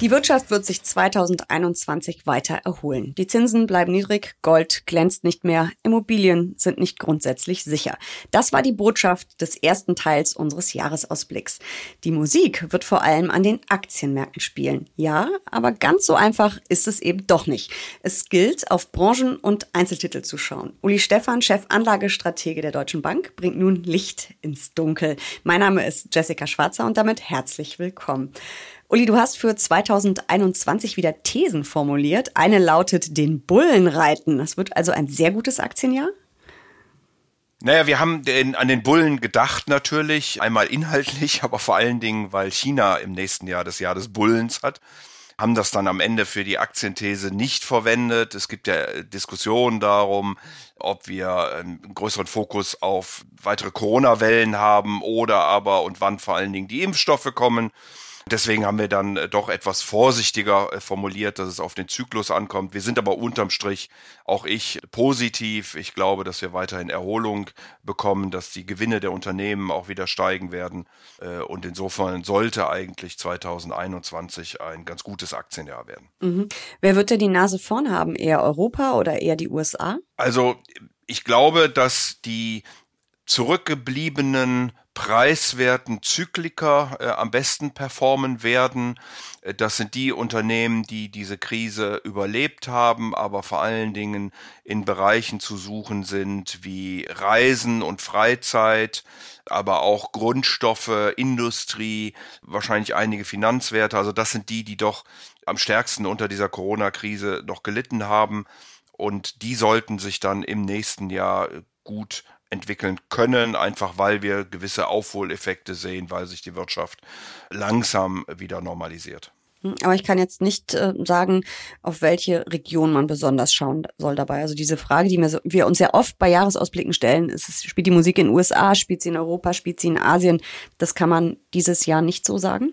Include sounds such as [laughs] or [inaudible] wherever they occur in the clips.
Die Wirtschaft wird sich 2021 weiter erholen. Die Zinsen bleiben niedrig, Gold glänzt nicht mehr, Immobilien sind nicht grundsätzlich sicher. Das war die Botschaft des ersten Teils unseres Jahresausblicks. Die Musik wird vor allem an den Aktienmärkten spielen. Ja, aber ganz so einfach ist es eben doch nicht. Es gilt, auf Branchen und Einzeltitel zu schauen. Uli Stephan, Chef Anlagestratege der Deutschen Bank, bringt nun Licht ins Dunkel. Mein Name ist Jessica Schwarzer und damit herzlich willkommen. Uli, du hast für 2021 wieder Thesen formuliert. Eine lautet den Bullen reiten. Das wird also ein sehr gutes Aktienjahr? Naja, wir haben den, an den Bullen gedacht natürlich, einmal inhaltlich, [laughs] aber vor allen Dingen, weil China im nächsten Jahr das Jahr des Bullens hat haben das dann am Ende für die Aktienthese nicht verwendet. Es gibt ja Diskussionen darum, ob wir einen größeren Fokus auf weitere Corona-Wellen haben oder aber und wann vor allen Dingen die Impfstoffe kommen. Deswegen haben wir dann äh, doch etwas vorsichtiger äh, formuliert, dass es auf den Zyklus ankommt. Wir sind aber unterm Strich, auch ich, positiv. Ich glaube, dass wir weiterhin Erholung bekommen, dass die Gewinne der Unternehmen auch wieder steigen werden. Äh, und insofern sollte eigentlich 2021 ein ganz gutes Aktienjahr werden. Mhm. Wer wird denn die Nase vorn haben? Eher Europa oder eher die USA? Also ich glaube, dass die zurückgebliebenen preiswerten Zykliker äh, am besten performen werden. Äh, das sind die Unternehmen, die diese Krise überlebt haben, aber vor allen Dingen in Bereichen zu suchen sind wie Reisen und Freizeit, aber auch Grundstoffe, Industrie, wahrscheinlich einige Finanzwerte. Also das sind die, die doch am stärksten unter dieser Corona-Krise noch gelitten haben. Und die sollten sich dann im nächsten Jahr gut entwickeln können, einfach weil wir gewisse Aufholeffekte sehen, weil sich die Wirtschaft langsam wieder normalisiert. Hm, aber ich kann jetzt nicht äh, sagen, auf welche Region man besonders schauen soll dabei. Also diese Frage, die wir, so, wir uns ja oft bei Jahresausblicken stellen, ist es, spielt die Musik in den USA, spielt sie in Europa, spielt sie in Asien? Das kann man dieses Jahr nicht so sagen?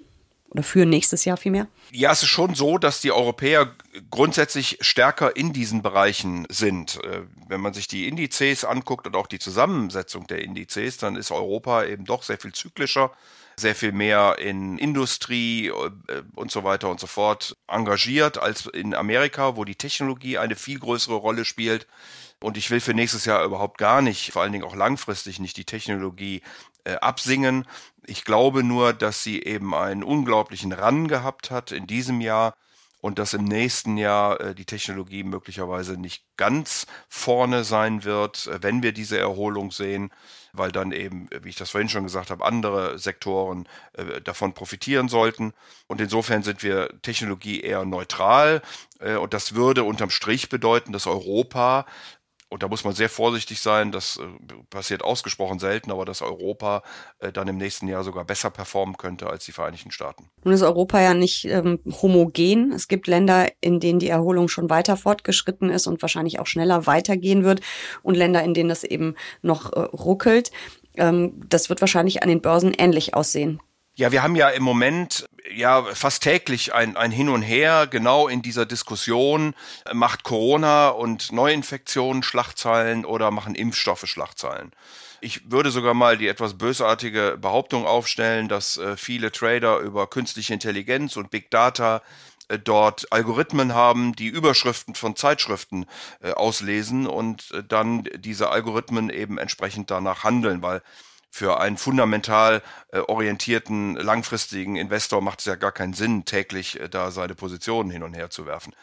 Oder für nächstes Jahr vielmehr? Ja, es ist schon so, dass die Europäer grundsätzlich stärker in diesen Bereichen sind. Äh, wenn man sich die Indizes anguckt und auch die Zusammensetzung der Indizes, dann ist Europa eben doch sehr viel zyklischer, sehr viel mehr in Industrie äh, und so weiter und so fort engagiert als in Amerika, wo die Technologie eine viel größere Rolle spielt. Und ich will für nächstes Jahr überhaupt gar nicht, vor allen Dingen auch langfristig nicht die Technologie äh, absingen. Ich glaube nur, dass sie eben einen unglaublichen Run gehabt hat in diesem Jahr und dass im nächsten Jahr äh, die Technologie möglicherweise nicht ganz vorne sein wird, äh, wenn wir diese Erholung sehen, weil dann eben, wie ich das vorhin schon gesagt habe, andere Sektoren äh, davon profitieren sollten. Und insofern sind wir Technologie eher neutral. Äh, und das würde unterm Strich bedeuten, dass Europa und da muss man sehr vorsichtig sein, das äh, passiert ausgesprochen selten, aber dass Europa äh, dann im nächsten Jahr sogar besser performen könnte als die Vereinigten Staaten. Nun ist Europa ja nicht ähm, homogen. Es gibt Länder, in denen die Erholung schon weiter fortgeschritten ist und wahrscheinlich auch schneller weitergehen wird und Länder, in denen das eben noch äh, ruckelt. Ähm, das wird wahrscheinlich an den Börsen ähnlich aussehen. Ja, wir haben ja im Moment ja fast täglich ein, ein Hin und Her genau in dieser Diskussion. Macht Corona und Neuinfektionen Schlachtzeilen oder machen Impfstoffe Schlachtzeilen? Ich würde sogar mal die etwas bösartige Behauptung aufstellen, dass äh, viele Trader über künstliche Intelligenz und Big Data äh, dort Algorithmen haben, die Überschriften von Zeitschriften äh, auslesen und äh, dann diese Algorithmen eben entsprechend danach handeln, weil für einen fundamental äh, orientierten, langfristigen Investor macht es ja gar keinen Sinn, täglich äh, da seine Positionen hin und her zu werfen.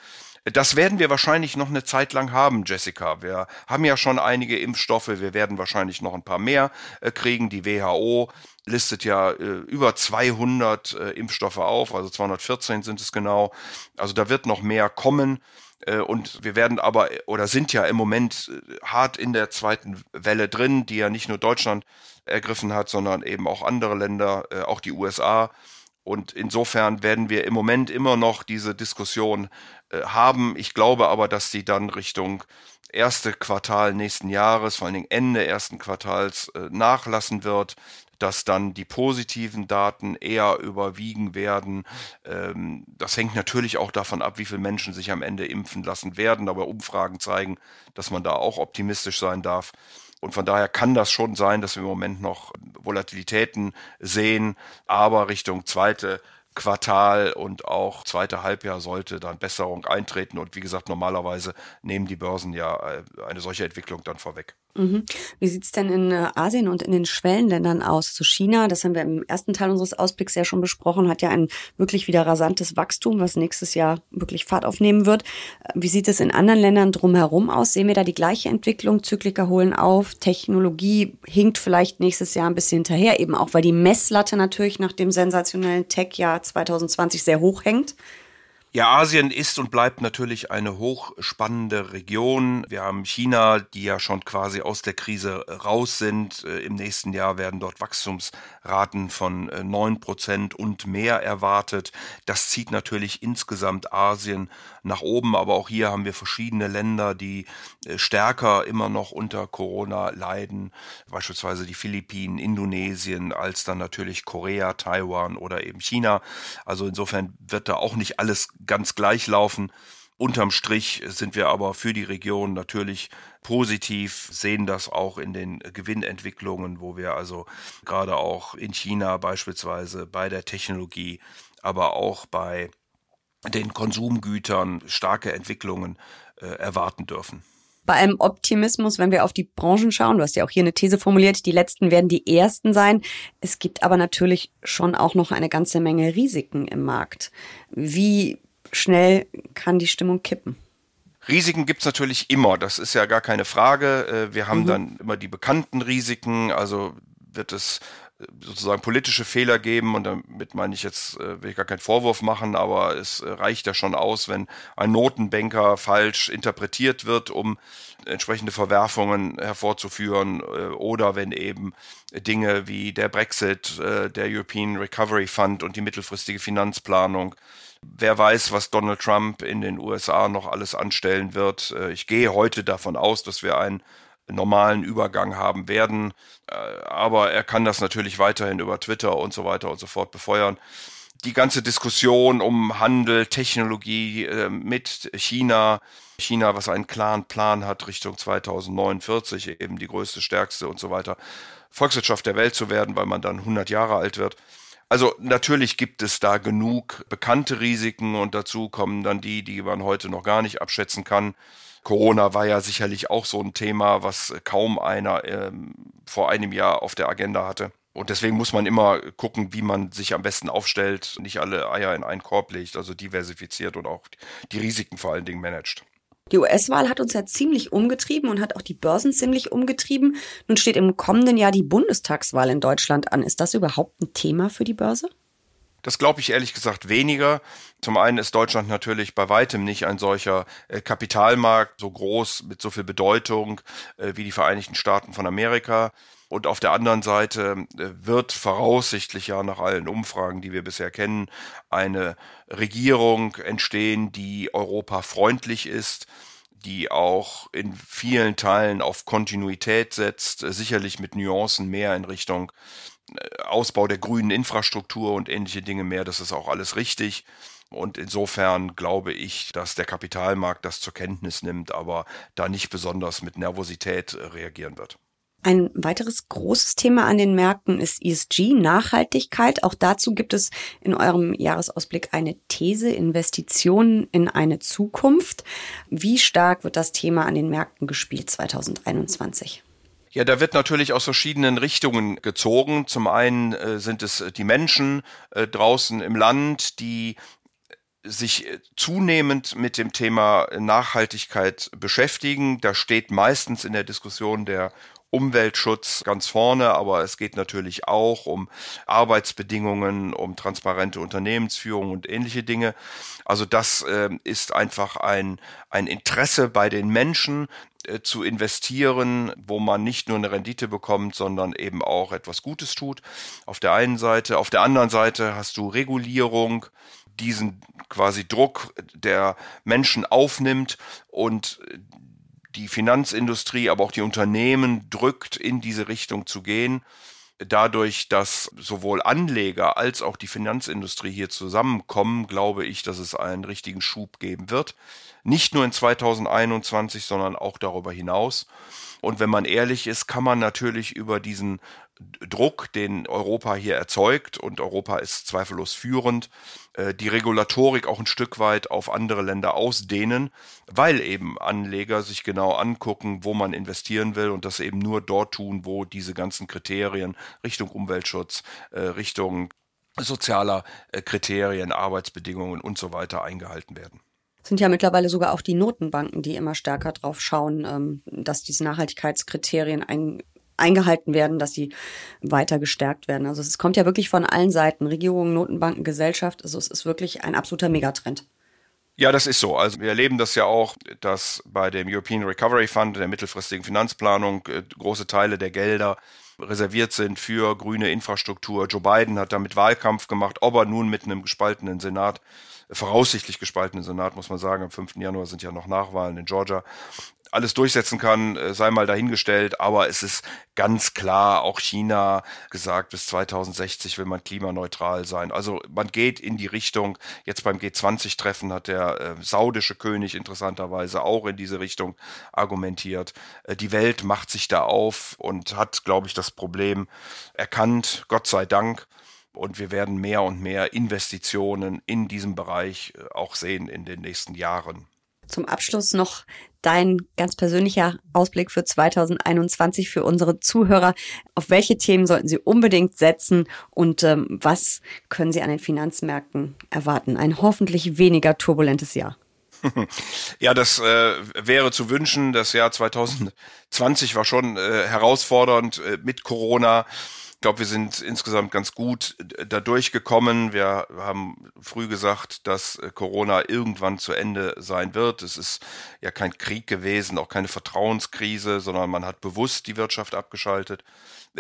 Das werden wir wahrscheinlich noch eine Zeit lang haben, Jessica. Wir haben ja schon einige Impfstoffe, wir werden wahrscheinlich noch ein paar mehr äh, kriegen. Die WHO listet ja äh, über 200 äh, Impfstoffe auf, also 214 sind es genau. Also da wird noch mehr kommen. Äh, und wir werden aber oder sind ja im Moment äh, hart in der zweiten Welle drin, die ja nicht nur Deutschland ergriffen hat, sondern eben auch andere Länder, äh, auch die USA. Und insofern werden wir im Moment immer noch diese Diskussion haben. Ich glaube aber, dass die dann Richtung erste Quartal nächsten Jahres, vor allen Dingen Ende ersten Quartals, nachlassen wird dass dann die positiven Daten eher überwiegen werden. Ähm, das hängt natürlich auch davon ab, wie viele Menschen sich am Ende impfen lassen werden, aber Umfragen zeigen, dass man da auch optimistisch sein darf. Und von daher kann das schon sein, dass wir im Moment noch Volatilitäten sehen, aber Richtung zweite Quartal und auch zweite Halbjahr sollte dann Besserung eintreten. Und wie gesagt, normalerweise nehmen die Börsen ja äh, eine solche Entwicklung dann vorweg. Mhm. Wie sieht's denn in äh, Asien und in den Schwellenländern aus? Zu China, das haben wir im ersten Teil unseres Ausblicks ja schon besprochen, hat ja ein wirklich wieder rasantes Wachstum, was nächstes Jahr wirklich Fahrt aufnehmen wird. Äh, wie sieht es in anderen Ländern drumherum aus? Sehen wir da die gleiche Entwicklung? Zykliker holen auf, Technologie hinkt vielleicht nächstes Jahr ein bisschen hinterher, eben auch weil die Messlatte natürlich nach dem sensationellen Tech-Jahr 2020 sehr hoch hängt. Ja, Asien ist und bleibt natürlich eine hochspannende Region. Wir haben China, die ja schon quasi aus der Krise raus sind. Äh, Im nächsten Jahr werden dort Wachstumsraten von äh, neun Prozent und mehr erwartet. Das zieht natürlich insgesamt Asien nach oben, aber auch hier haben wir verschiedene Länder, die äh, stärker immer noch unter Corona leiden, beispielsweise die Philippinen, Indonesien, als dann natürlich Korea, Taiwan oder eben China. Also insofern wird da auch nicht alles ganz gleich laufen. Unterm Strich sind wir aber für die Region natürlich positiv, sehen das auch in den Gewinnentwicklungen, wo wir also gerade auch in China beispielsweise bei der Technologie, aber auch bei den Konsumgütern starke Entwicklungen äh, erwarten dürfen bei allem Optimismus, wenn wir auf die Branchen schauen. Du hast ja auch hier eine These formuliert, die letzten werden die ersten sein. Es gibt aber natürlich schon auch noch eine ganze Menge Risiken im Markt. Wie schnell kann die Stimmung kippen? Risiken gibt's natürlich immer, das ist ja gar keine Frage. Äh, wir haben mhm. dann immer die bekannten Risiken, also wird es sozusagen politische Fehler geben und damit meine ich jetzt, äh, will ich gar keinen Vorwurf machen, aber es äh, reicht ja schon aus, wenn ein Notenbanker falsch interpretiert wird, um entsprechende Verwerfungen hervorzuführen äh, oder wenn eben Dinge wie der Brexit, der European Recovery Fund und die mittelfristige Finanzplanung Wer weiß, was Donald Trump in den USA noch alles anstellen wird. Ich gehe heute davon aus, dass wir einen normalen Übergang haben werden. Äh, aber er kann das natürlich weiterhin über Twitter und so weiter und so fort befeuern. Die ganze Diskussion um Handel, Technologie äh, mit China, China, was einen klaren Plan hat Richtung 2049, eben die größte, stärkste und so weiter Volkswirtschaft der Welt zu werden, weil man dann 100 Jahre alt wird. Also natürlich gibt es da genug bekannte Risiken und dazu kommen dann die, die man heute noch gar nicht abschätzen kann. Corona war ja sicherlich auch so ein Thema, was kaum einer ähm, vor einem Jahr auf der Agenda hatte. Und deswegen muss man immer gucken, wie man sich am besten aufstellt, nicht alle Eier in einen Korb legt, also diversifiziert und auch die Risiken vor allen Dingen managt. Die US-Wahl hat uns ja ziemlich umgetrieben und hat auch die Börsen ziemlich umgetrieben. Nun steht im kommenden Jahr die Bundestagswahl in Deutschland an. Ist das überhaupt ein Thema für die Börse? Das glaube ich ehrlich gesagt weniger. Zum einen ist Deutschland natürlich bei weitem nicht ein solcher äh, Kapitalmarkt, so groß, mit so viel Bedeutung äh, wie die Vereinigten Staaten von Amerika. Und auf der anderen Seite äh, wird voraussichtlich ja nach allen Umfragen, die wir bisher kennen, eine Regierung entstehen, die Europa freundlich ist, die auch in vielen Teilen auf Kontinuität setzt, sicherlich mit Nuancen mehr in Richtung äh, Ausbau der grünen Infrastruktur und ähnliche Dinge mehr. Das ist auch alles richtig. Und insofern glaube ich, dass der Kapitalmarkt das zur Kenntnis nimmt, aber da nicht besonders mit Nervosität äh, reagieren wird. Ein weiteres großes Thema an den Märkten ist ESG, Nachhaltigkeit. Auch dazu gibt es in eurem Jahresausblick eine These, Investitionen in eine Zukunft. Wie stark wird das Thema an den Märkten gespielt 2021? Ja, da wird natürlich aus verschiedenen Richtungen gezogen. Zum einen äh, sind es die Menschen äh, draußen im Land, die sich äh, zunehmend mit dem Thema Nachhaltigkeit beschäftigen. Da steht meistens in der Diskussion der Umweltschutz ganz vorne, aber es geht natürlich auch um Arbeitsbedingungen, um transparente Unternehmensführung und ähnliche Dinge. Also das äh, ist einfach ein, ein Interesse bei den Menschen äh, zu investieren, wo man nicht nur eine Rendite bekommt, sondern eben auch etwas Gutes tut. Auf der einen Seite. Auf der anderen Seite hast du Regulierung, diesen quasi Druck der Menschen aufnimmt und die Finanzindustrie, aber auch die Unternehmen drückt, in diese Richtung zu gehen. Dadurch, dass sowohl Anleger als auch die Finanzindustrie hier zusammenkommen, glaube ich, dass es einen richtigen Schub geben wird. Nicht nur in 2021, sondern auch darüber hinaus. Und wenn man ehrlich ist, kann man natürlich über diesen Druck, den Europa hier erzeugt, und Europa ist zweifellos führend, äh, die Regulatorik auch ein Stück weit auf andere Länder ausdehnen, weil eben Anleger sich genau angucken, wo man investieren will und das eben nur dort tun, wo diese ganzen Kriterien Richtung Umweltschutz, äh, Richtung sozialer äh, Kriterien, Arbeitsbedingungen und so weiter eingehalten werden. Sind ja mittlerweile sogar auch die Notenbanken, die immer stärker drauf schauen, ähm, dass diese Nachhaltigkeitskriterien ein, eingehalten werden, dass sie weiter gestärkt werden. Also es kommt ja wirklich von allen Seiten, Regierungen, Notenbanken, Gesellschaft. Also es ist wirklich ein absoluter Megatrend. Ja, das ist so. Also wir erleben das ja auch, dass bei dem European Recovery Fund, der mittelfristigen Finanzplanung, äh, große Teile der Gelder reserviert sind für grüne Infrastruktur. Joe Biden hat damit Wahlkampf gemacht, ob er nun mit einem gespaltenen Senat voraussichtlich gespaltenen Senat, muss man sagen. Am 5. Januar sind ja noch Nachwahlen in Georgia alles durchsetzen kann, äh, sei mal dahingestellt, aber es ist ganz klar, auch China gesagt, bis 2060 will man klimaneutral sein. Also man geht in die Richtung, jetzt beim G20-Treffen hat der äh, saudische König interessanterweise auch in diese Richtung argumentiert. Äh, die Welt macht sich da auf und hat, glaube ich, das Problem erkannt, Gott sei Dank. Und wir werden mehr und mehr Investitionen in diesem Bereich äh, auch sehen in den nächsten Jahren. Zum Abschluss noch dein ganz persönlicher Ausblick für 2021 für unsere Zuhörer. Auf welche Themen sollten sie unbedingt setzen und ähm, was können sie an den Finanzmärkten erwarten? Ein hoffentlich weniger turbulentes Jahr. [laughs] Ja, das äh, wäre zu wünschen. Das Jahr 2020 war schon äh, herausfordernd äh, mit Corona. Ich glaube, wir sind insgesamt ganz gut äh, da durchgekommen. Wir haben früh gesagt, dass äh, Corona irgendwann zu Ende sein wird. Es ist ja kein Krieg gewesen, auch keine Vertrauenskrise, sondern man hat bewusst die Wirtschaft abgeschaltet.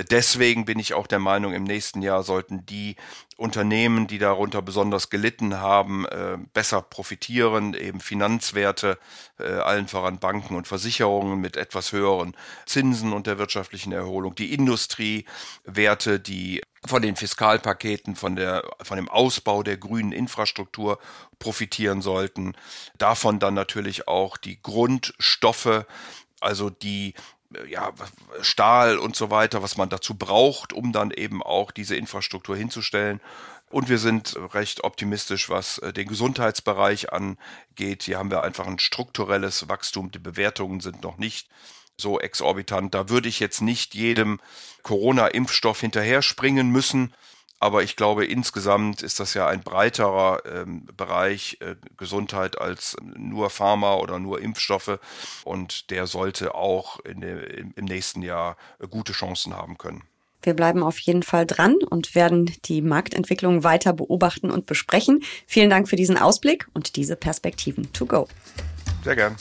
Deswegen bin ich auch der Meinung, im nächsten Jahr sollten die Unternehmen, die darunter besonders gelitten haben, äh, besser profitieren, eben Finanzwerte, äh, allen voran Banken und Versicherungen mit etwas höheren Zinsen und der wirtschaftlichen Erholung, die Industriewerte, die von den Fiskalpaketen, von der, von dem Ausbau der grünen Infrastruktur profitieren sollten. Davon dann natürlich auch die Grundstoffe, also die ja, Stahl und so weiter, was man dazu braucht, um dann eben auch diese Infrastruktur hinzustellen. Und wir sind recht optimistisch, was äh, den Gesundheitsbereich angeht. Hier haben wir einfach ein strukturelles Wachstum. Die Bewertungen sind noch nicht so exorbitant. Da würde ich jetzt nicht jedem Corona-Impfstoff hinterher springen müssen. Aber ich glaube, insgesamt ist das ja ein breiterer ähm, Bereich äh, Gesundheit als nur Pharma oder nur Impfstoffe. Und der sollte auch in de, im nächsten Jahr äh, gute Chancen haben können. Wir bleiben auf jeden Fall dran und werden die Marktentwicklung weiter beobachten und besprechen. Vielen Dank für diesen Ausblick und diese Perspektiven to go. Sehr gern.